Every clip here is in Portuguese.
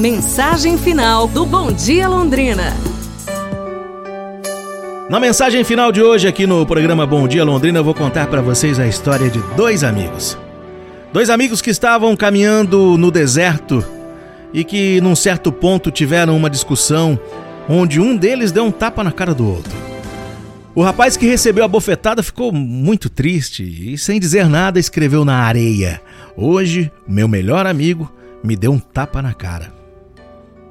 Mensagem final do Bom Dia Londrina. Na mensagem final de hoje aqui no programa Bom Dia Londrina, eu vou contar para vocês a história de dois amigos. Dois amigos que estavam caminhando no deserto e que num certo ponto tiveram uma discussão onde um deles deu um tapa na cara do outro. O rapaz que recebeu a bofetada ficou muito triste e, sem dizer nada, escreveu na areia: Hoje, meu melhor amigo me deu um tapa na cara.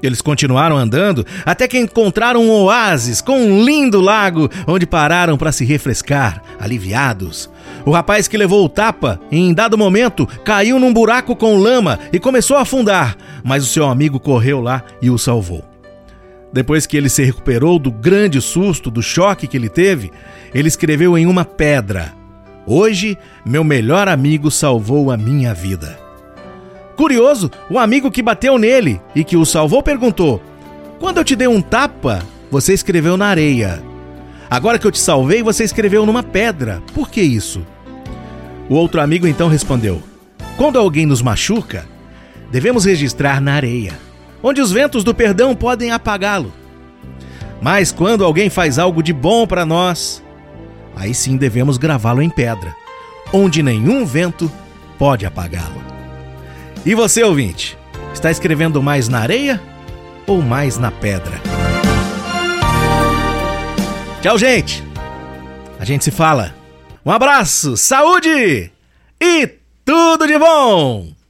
Eles continuaram andando até que encontraram um oásis com um lindo lago onde pararam para se refrescar, aliviados. O rapaz que levou o tapa, em dado momento, caiu num buraco com lama e começou a afundar, mas o seu amigo correu lá e o salvou. Depois que ele se recuperou do grande susto, do choque que ele teve, ele escreveu em uma pedra: Hoje, meu melhor amigo salvou a minha vida. Curioso, o amigo que bateu nele e que o salvou perguntou: Quando eu te dei um tapa, você escreveu na areia. Agora que eu te salvei, você escreveu numa pedra. Por que isso? O outro amigo então respondeu: Quando alguém nos machuca, devemos registrar na areia, onde os ventos do perdão podem apagá-lo. Mas quando alguém faz algo de bom para nós, aí sim devemos gravá-lo em pedra, onde nenhum vento pode apagá-lo. E você, ouvinte, está escrevendo mais na areia ou mais na pedra? Tchau, gente! A gente se fala. Um abraço, saúde e tudo de bom!